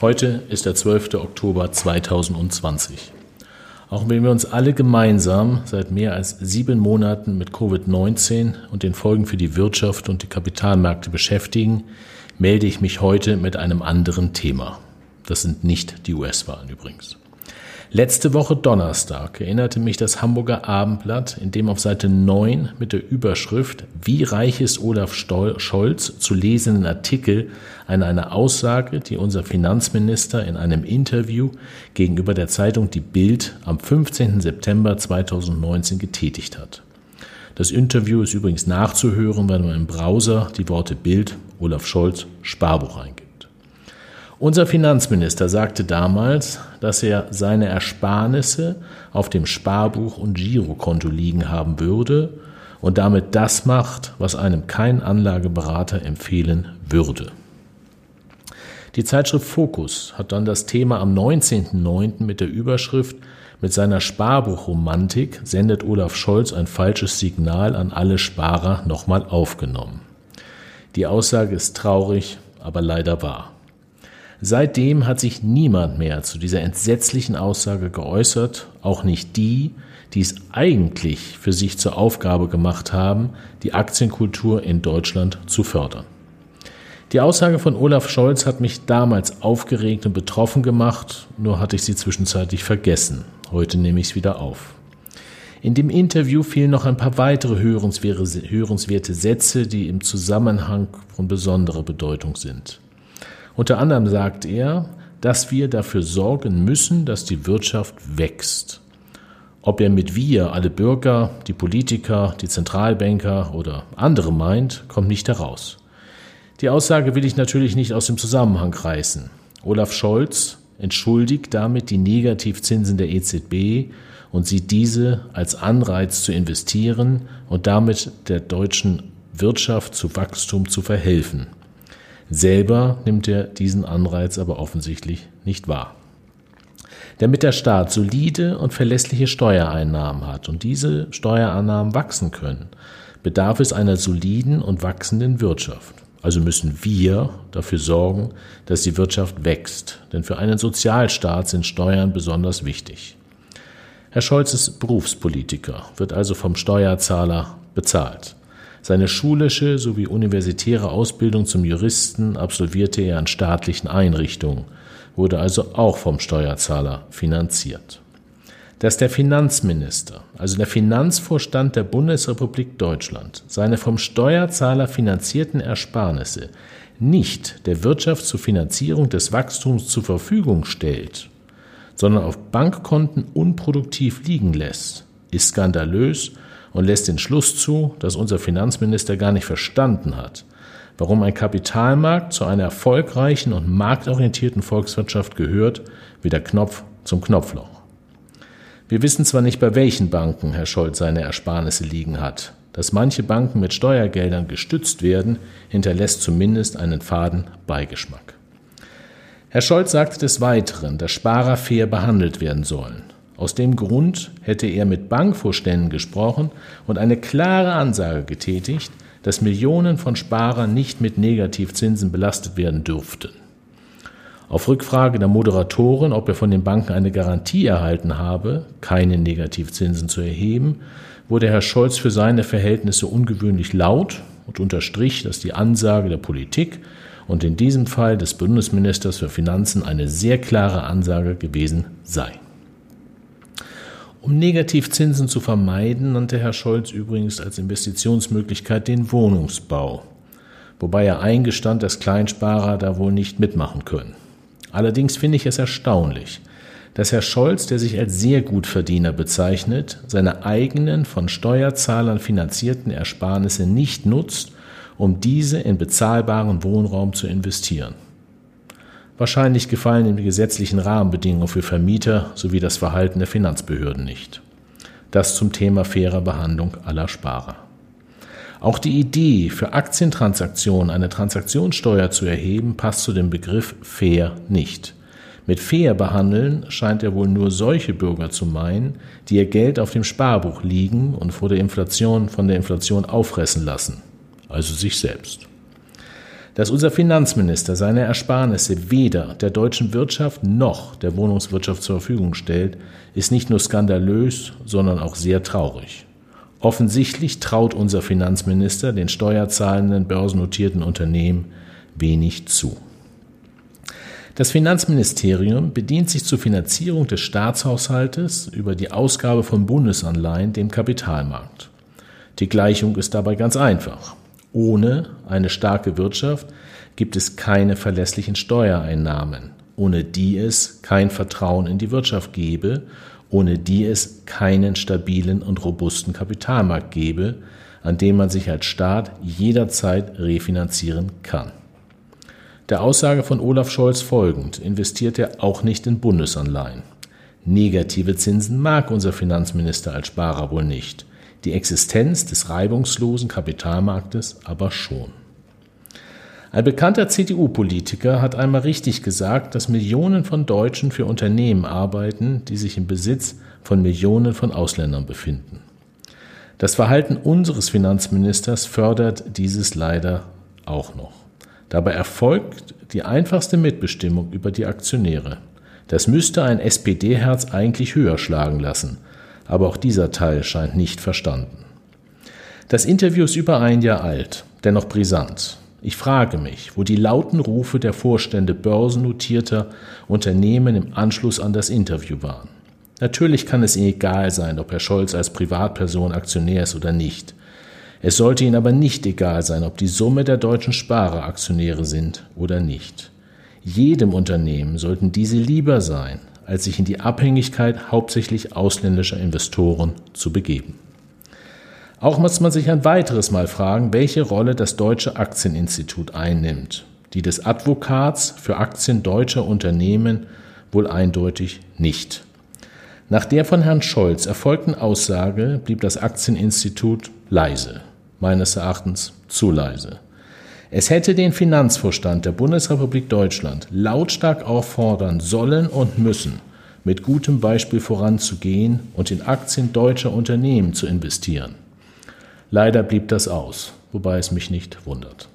Heute ist der 12. Oktober 2020. Auch wenn wir uns alle gemeinsam seit mehr als sieben Monaten mit Covid-19 und den Folgen für die Wirtschaft und die Kapitalmärkte beschäftigen, melde ich mich heute mit einem anderen Thema. Das sind nicht die US-Wahlen übrigens. Letzte Woche Donnerstag erinnerte mich das Hamburger Abendblatt, in dem auf Seite 9 mit der Überschrift Wie reich ist Olaf Scholz zu lesenden Artikel an eine Aussage, die unser Finanzminister in einem Interview gegenüber der Zeitung Die Bild am 15. September 2019 getätigt hat. Das Interview ist übrigens nachzuhören, wenn man im Browser die Worte Bild Olaf Scholz Sparbuch eingibt. Unser Finanzminister sagte damals, dass er seine Ersparnisse auf dem Sparbuch und Girokonto liegen haben würde und damit das macht, was einem kein Anlageberater empfehlen würde. Die Zeitschrift Focus hat dann das Thema am 19.09. mit der Überschrift Mit seiner Sparbuchromantik sendet Olaf Scholz ein falsches Signal an alle Sparer nochmal aufgenommen. Die Aussage ist traurig, aber leider wahr. Seitdem hat sich niemand mehr zu dieser entsetzlichen Aussage geäußert, auch nicht die, die es eigentlich für sich zur Aufgabe gemacht haben, die Aktienkultur in Deutschland zu fördern. Die Aussage von Olaf Scholz hat mich damals aufgeregt und betroffen gemacht, nur hatte ich sie zwischenzeitlich vergessen. Heute nehme ich es wieder auf. In dem Interview fielen noch ein paar weitere hörenswerte Sätze, die im Zusammenhang von besonderer Bedeutung sind. Unter anderem sagt er, dass wir dafür sorgen müssen, dass die Wirtschaft wächst. Ob er mit wir alle Bürger, die Politiker, die Zentralbanker oder andere meint, kommt nicht heraus. Die Aussage will ich natürlich nicht aus dem Zusammenhang reißen. Olaf Scholz entschuldigt damit die Negativzinsen der EZB und sieht diese als Anreiz zu investieren und damit der deutschen Wirtschaft zu Wachstum zu verhelfen. Selber nimmt er diesen Anreiz aber offensichtlich nicht wahr. Damit der Staat solide und verlässliche Steuereinnahmen hat und diese Steuereinnahmen wachsen können, bedarf es einer soliden und wachsenden Wirtschaft. Also müssen wir dafür sorgen, dass die Wirtschaft wächst, denn für einen Sozialstaat sind Steuern besonders wichtig. Herr Scholz ist Berufspolitiker, wird also vom Steuerzahler bezahlt. Seine schulische sowie universitäre Ausbildung zum Juristen absolvierte er an staatlichen Einrichtungen, wurde also auch vom Steuerzahler finanziert. Dass der Finanzminister, also der Finanzvorstand der Bundesrepublik Deutschland, seine vom Steuerzahler finanzierten Ersparnisse nicht der Wirtschaft zur Finanzierung des Wachstums zur Verfügung stellt, sondern auf Bankkonten unproduktiv liegen lässt, ist skandalös und lässt den Schluss zu, dass unser Finanzminister gar nicht verstanden hat, warum ein Kapitalmarkt zu einer erfolgreichen und marktorientierten Volkswirtschaft gehört, wie der Knopf zum Knopfloch. Wir wissen zwar nicht, bei welchen Banken Herr Scholz seine Ersparnisse liegen hat. Dass manche Banken mit Steuergeldern gestützt werden, hinterlässt zumindest einen faden Beigeschmack. Herr Scholz sagte des Weiteren, dass Sparer fair behandelt werden sollen. Aus dem Grund hätte er mit Bankvorständen gesprochen und eine klare Ansage getätigt, dass Millionen von Sparern nicht mit Negativzinsen belastet werden dürften. Auf Rückfrage der Moderatorin, ob er von den Banken eine Garantie erhalten habe, keine Negativzinsen zu erheben, wurde Herr Scholz für seine Verhältnisse ungewöhnlich laut und unterstrich, dass die Ansage der Politik und in diesem Fall des Bundesministers für Finanzen eine sehr klare Ansage gewesen sei. Um Negativzinsen zu vermeiden, nannte Herr Scholz übrigens als Investitionsmöglichkeit den Wohnungsbau, wobei er eingestand, dass Kleinsparer da wohl nicht mitmachen können. Allerdings finde ich es erstaunlich, dass Herr Scholz, der sich als sehr gut Verdiener bezeichnet, seine eigenen von Steuerzahlern finanzierten Ersparnisse nicht nutzt, um diese in bezahlbaren Wohnraum zu investieren. Wahrscheinlich gefallen ihm die gesetzlichen Rahmenbedingungen für Vermieter sowie das Verhalten der Finanzbehörden nicht. Das zum Thema fairer Behandlung aller Sparer. Auch die Idee, für Aktientransaktionen eine Transaktionssteuer zu erheben, passt zu dem Begriff fair nicht. Mit fair behandeln scheint er wohl nur solche Bürger zu meinen, die ihr Geld auf dem Sparbuch liegen und vor der Inflation von der Inflation auffressen lassen, also sich selbst. Dass unser Finanzminister seine Ersparnisse weder der deutschen Wirtschaft noch der Wohnungswirtschaft zur Verfügung stellt, ist nicht nur skandalös, sondern auch sehr traurig. Offensichtlich traut unser Finanzminister den steuerzahlenden börsennotierten Unternehmen wenig zu. Das Finanzministerium bedient sich zur Finanzierung des Staatshaushaltes über die Ausgabe von Bundesanleihen dem Kapitalmarkt. Die Gleichung ist dabei ganz einfach. Ohne eine starke Wirtschaft gibt es keine verlässlichen Steuereinnahmen, ohne die es kein Vertrauen in die Wirtschaft gebe ohne die es keinen stabilen und robusten Kapitalmarkt gäbe, an dem man sich als Staat jederzeit refinanzieren kann. Der Aussage von Olaf Scholz folgend investiert er auch nicht in Bundesanleihen. Negative Zinsen mag unser Finanzminister als Sparer wohl nicht, die Existenz des reibungslosen Kapitalmarktes aber schon. Ein bekannter CDU-Politiker hat einmal richtig gesagt, dass Millionen von Deutschen für Unternehmen arbeiten, die sich im Besitz von Millionen von Ausländern befinden. Das Verhalten unseres Finanzministers fördert dieses leider auch noch. Dabei erfolgt die einfachste Mitbestimmung über die Aktionäre. Das müsste ein SPD-Herz eigentlich höher schlagen lassen, aber auch dieser Teil scheint nicht verstanden. Das Interview ist über ein Jahr alt, dennoch brisant. Ich frage mich, wo die lauten Rufe der Vorstände börsennotierter Unternehmen im Anschluss an das Interview waren. Natürlich kann es Ihnen egal sein, ob Herr Scholz als Privatperson Aktionär ist oder nicht. Es sollte Ihnen aber nicht egal sein, ob die Summe der deutschen Sparer Aktionäre sind oder nicht. Jedem Unternehmen sollten diese lieber sein, als sich in die Abhängigkeit hauptsächlich ausländischer Investoren zu begeben. Auch muss man sich ein weiteres Mal fragen, welche Rolle das Deutsche Aktieninstitut einnimmt. Die des Advokats für Aktien deutscher Unternehmen wohl eindeutig nicht. Nach der von Herrn Scholz erfolgten Aussage blieb das Aktieninstitut leise, meines Erachtens zu leise. Es hätte den Finanzvorstand der Bundesrepublik Deutschland lautstark auffordern sollen und müssen, mit gutem Beispiel voranzugehen und in Aktien deutscher Unternehmen zu investieren. Leider blieb das aus, wobei es mich nicht wundert.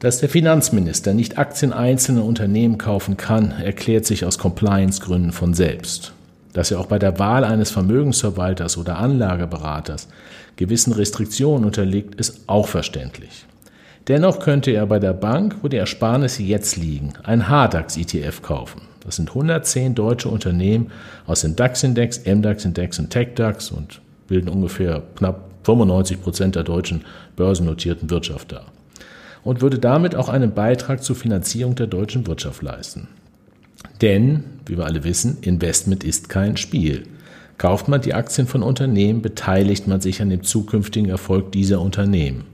Dass der Finanzminister nicht Aktien einzelner Unternehmen kaufen kann, erklärt sich aus Compliance-Gründen von selbst. Dass er auch bei der Wahl eines Vermögensverwalters oder Anlageberaters gewissen Restriktionen unterliegt, ist auch verständlich. Dennoch könnte er bei der Bank, wo die Ersparnisse jetzt liegen, ein HDAX-ETF kaufen. Das sind 110 deutsche Unternehmen aus dem DAX-Index, MDAX-Index und TechDAX und bilden ungefähr knapp 95 Prozent der deutschen börsennotierten Wirtschaft dar und würde damit auch einen Beitrag zur Finanzierung der deutschen Wirtschaft leisten. Denn, wie wir alle wissen, Investment ist kein Spiel. Kauft man die Aktien von Unternehmen, beteiligt man sich an dem zukünftigen Erfolg dieser Unternehmen.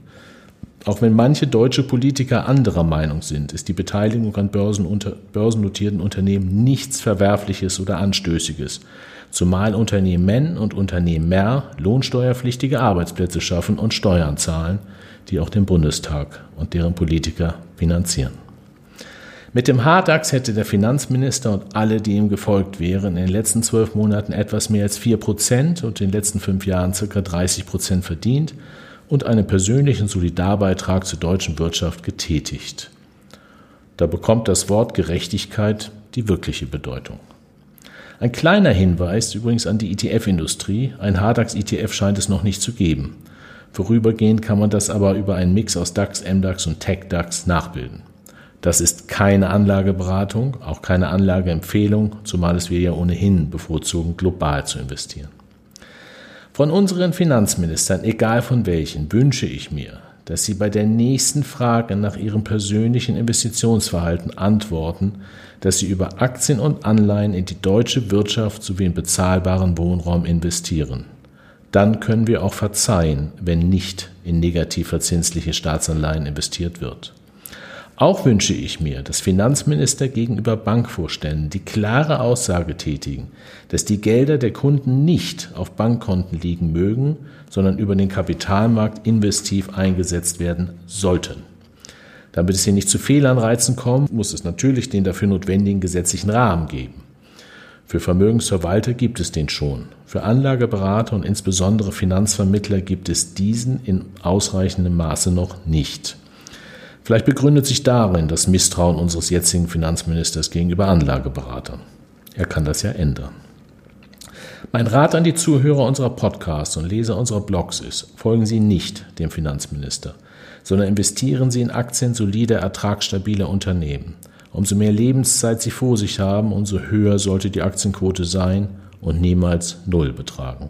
Auch wenn manche deutsche Politiker anderer Meinung sind, ist die Beteiligung an börsennotierten Unternehmen nichts Verwerfliches oder Anstößiges, zumal Unternehmen und Unternehmer lohnsteuerpflichtige Arbeitsplätze schaffen und Steuern zahlen, die auch den Bundestag und deren Politiker finanzieren. Mit dem Hardax hätte der Finanzminister und alle, die ihm gefolgt wären, in den letzten zwölf Monaten etwas mehr als vier Prozent und in den letzten fünf Jahren circa 30 Prozent verdient und einen persönlichen Solidarbeitrag zur deutschen Wirtschaft getätigt. Da bekommt das Wort Gerechtigkeit die wirkliche Bedeutung. Ein kleiner Hinweis übrigens an die ETF-Industrie. Ein HDAX-ETF scheint es noch nicht zu geben. Vorübergehend kann man das aber über einen Mix aus DAX, MDAX und TechDAX nachbilden. Das ist keine Anlageberatung, auch keine Anlageempfehlung, zumal es wir ja ohnehin bevorzugen, global zu investieren. Von unseren Finanzministern, egal von welchen, wünsche ich mir, dass sie bei der nächsten Frage nach ihrem persönlichen Investitionsverhalten antworten, dass sie über Aktien und Anleihen in die deutsche Wirtschaft sowie in bezahlbaren Wohnraum investieren. Dann können wir auch verzeihen, wenn nicht in negativ verzinsliche Staatsanleihen investiert wird. Auch wünsche ich mir, dass Finanzminister gegenüber Bankvorständen die klare Aussage tätigen, dass die Gelder der Kunden nicht auf Bankkonten liegen mögen, sondern über den Kapitalmarkt investiv eingesetzt werden sollten. Damit es hier nicht zu Fehlanreizen kommt, muss es natürlich den dafür notwendigen gesetzlichen Rahmen geben. Für Vermögensverwalter gibt es den schon. Für Anlageberater und insbesondere Finanzvermittler gibt es diesen in ausreichendem Maße noch nicht. Vielleicht begründet sich darin das Misstrauen unseres jetzigen Finanzministers gegenüber Anlageberatern. Er kann das ja ändern. Mein Rat an die Zuhörer unserer Podcasts und Leser unserer Blogs ist, folgen Sie nicht dem Finanzminister, sondern investieren Sie in Aktien solider, ertragsstabiler Unternehmen. Umso mehr Lebenszeit Sie vor sich haben, umso höher sollte die Aktienquote sein und niemals Null betragen.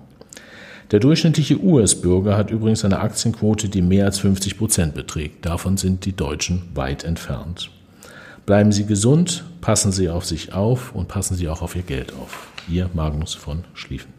Der durchschnittliche US-Bürger hat übrigens eine Aktienquote, die mehr als 50 Prozent beträgt. Davon sind die Deutschen weit entfernt. Bleiben Sie gesund, passen Sie auf sich auf und passen Sie auch auf Ihr Geld auf. Ihr Magnus von Schlieffen.